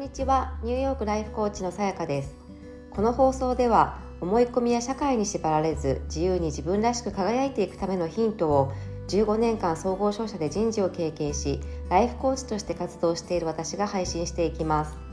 んにちは。ニューヨークライフコーチのさやかです。この放送では思い込みや社会に縛られず自由に自分らしく輝いていくためのヒントを15年間総合商社で人事を経験しライフコーチとして活動している私が配信していきます。